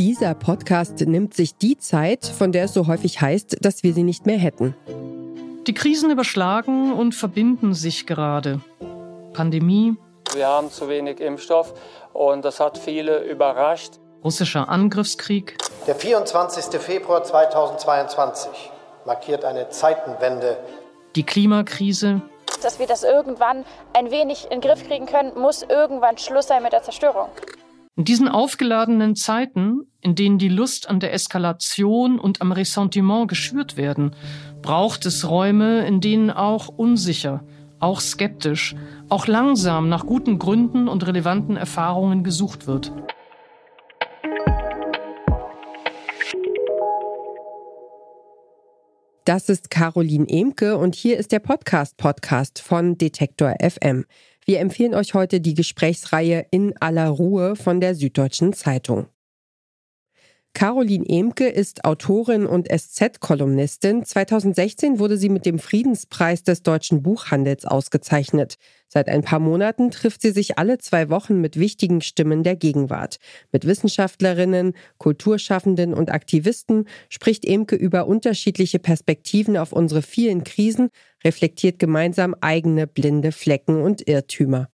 Dieser Podcast nimmt sich die Zeit, von der es so häufig heißt, dass wir sie nicht mehr hätten. Die Krisen überschlagen und verbinden sich gerade. Pandemie. Wir haben zu wenig Impfstoff und das hat viele überrascht. Russischer Angriffskrieg. Der 24. Februar 2022 markiert eine Zeitenwende. Die Klimakrise. Dass wir das irgendwann ein wenig in den Griff kriegen können, muss irgendwann Schluss sein mit der Zerstörung. In diesen aufgeladenen Zeiten, in denen die Lust an der Eskalation und am Ressentiment geschürt werden, braucht es Räume, in denen auch unsicher, auch skeptisch, auch langsam nach guten Gründen und relevanten Erfahrungen gesucht wird. Das ist Caroline Emke und hier ist der Podcast-Podcast von Detektor FM. Wir empfehlen euch heute die Gesprächsreihe In aller Ruhe von der Süddeutschen Zeitung. Caroline Emke ist Autorin und SZ-Kolumnistin. 2016 wurde sie mit dem Friedenspreis des deutschen Buchhandels ausgezeichnet. Seit ein paar Monaten trifft sie sich alle zwei Wochen mit wichtigen Stimmen der Gegenwart. Mit Wissenschaftlerinnen, Kulturschaffenden und Aktivisten spricht Emke über unterschiedliche Perspektiven auf unsere vielen Krisen, reflektiert gemeinsam eigene blinde Flecken und Irrtümer.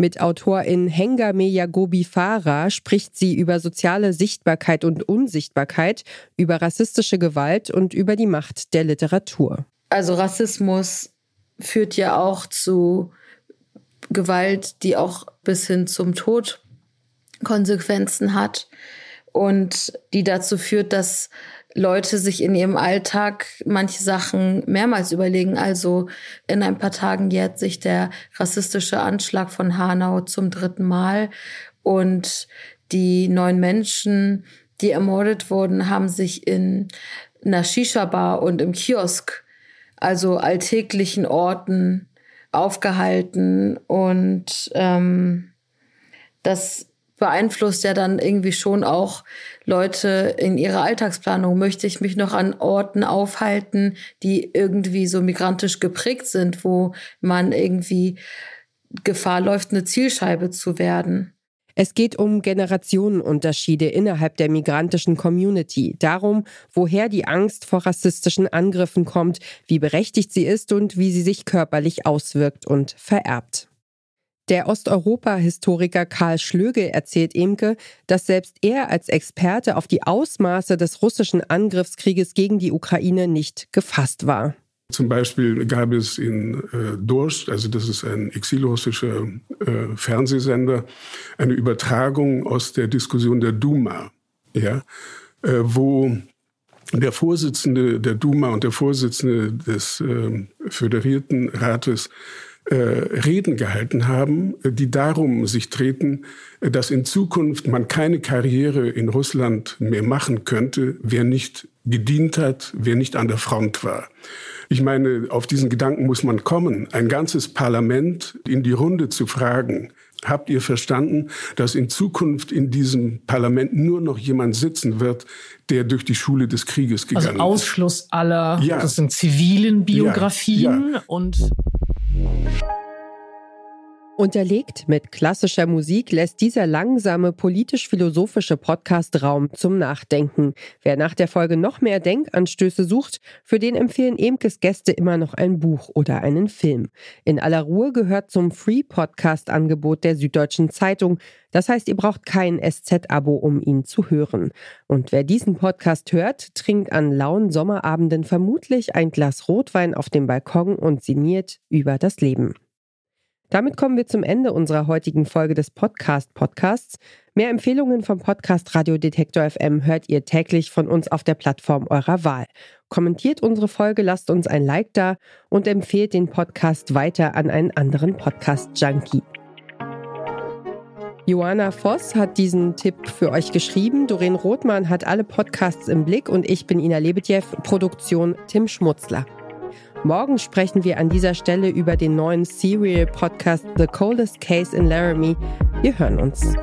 Mit Autorin Hengame Yagobi Farah spricht sie über soziale Sichtbarkeit und Unsichtbarkeit, über rassistische Gewalt und über die Macht der Literatur. Also Rassismus führt ja auch zu Gewalt, die auch bis hin zum Tod Konsequenzen hat und die dazu führt, dass Leute sich in ihrem Alltag manche Sachen mehrmals überlegen. Also in ein paar Tagen jährt sich der rassistische Anschlag von Hanau zum dritten Mal und die neun Menschen, die ermordet wurden, haben sich in einer Shisha-Bar und im Kiosk, also alltäglichen Orten, aufgehalten und ähm, das beeinflusst ja dann irgendwie schon auch Leute in ihrer Alltagsplanung. Möchte ich mich noch an Orten aufhalten, die irgendwie so migrantisch geprägt sind, wo man irgendwie Gefahr läuft, eine Zielscheibe zu werden? Es geht um Generationenunterschiede innerhalb der migrantischen Community, darum, woher die Angst vor rassistischen Angriffen kommt, wie berechtigt sie ist und wie sie sich körperlich auswirkt und vererbt. Der Osteuropa-Historiker Karl Schlögel erzählt Emke, dass selbst er als Experte auf die Ausmaße des russischen Angriffskrieges gegen die Ukraine nicht gefasst war. Zum Beispiel gab es in äh, Durst, also das ist ein exilrussischer äh, Fernsehsender, eine Übertragung aus der Diskussion der Duma, ja, äh, wo der Vorsitzende der Duma und der Vorsitzende des äh, Föderierten Rates Reden gehalten haben, die darum sich treten, dass in Zukunft man keine Karriere in Russland mehr machen könnte, wer nicht gedient hat, wer nicht an der Front war. Ich meine, auf diesen Gedanken muss man kommen, ein ganzes Parlament in die Runde zu fragen, Habt ihr verstanden, dass in Zukunft in diesem Parlament nur noch jemand sitzen wird, der durch die Schule des Krieges gegangen also Ausschluss ist? Ausschluss aller, ja. das sind zivilen Biografien ja, ja. und Thank you. Unterlegt mit klassischer Musik lässt dieser langsame politisch-philosophische Podcast Raum zum Nachdenken. Wer nach der Folge noch mehr Denkanstöße sucht, für den empfehlen Emkes Gäste immer noch ein Buch oder einen Film. In aller Ruhe gehört zum Free-Podcast-Angebot der Süddeutschen Zeitung. Das heißt, ihr braucht kein SZ-Abo, um ihn zu hören. Und wer diesen Podcast hört, trinkt an lauen Sommerabenden vermutlich ein Glas Rotwein auf dem Balkon und sinniert über das Leben. Damit kommen wir zum Ende unserer heutigen Folge des Podcast Podcasts. Mehr Empfehlungen vom Podcast Radio Detektor FM hört ihr täglich von uns auf der Plattform eurer Wahl. Kommentiert unsere Folge, lasst uns ein Like da und empfehlt den Podcast weiter an einen anderen Podcast-Junkie. Joanna Voss hat diesen Tipp für euch geschrieben. Doreen Rothmann hat alle Podcasts im Blick und ich bin Ina Lebedjew, Produktion Tim Schmutzler. Morgen sprechen wir an dieser Stelle über den neuen Serial-Podcast The Coldest Case in Laramie. Wir hören uns.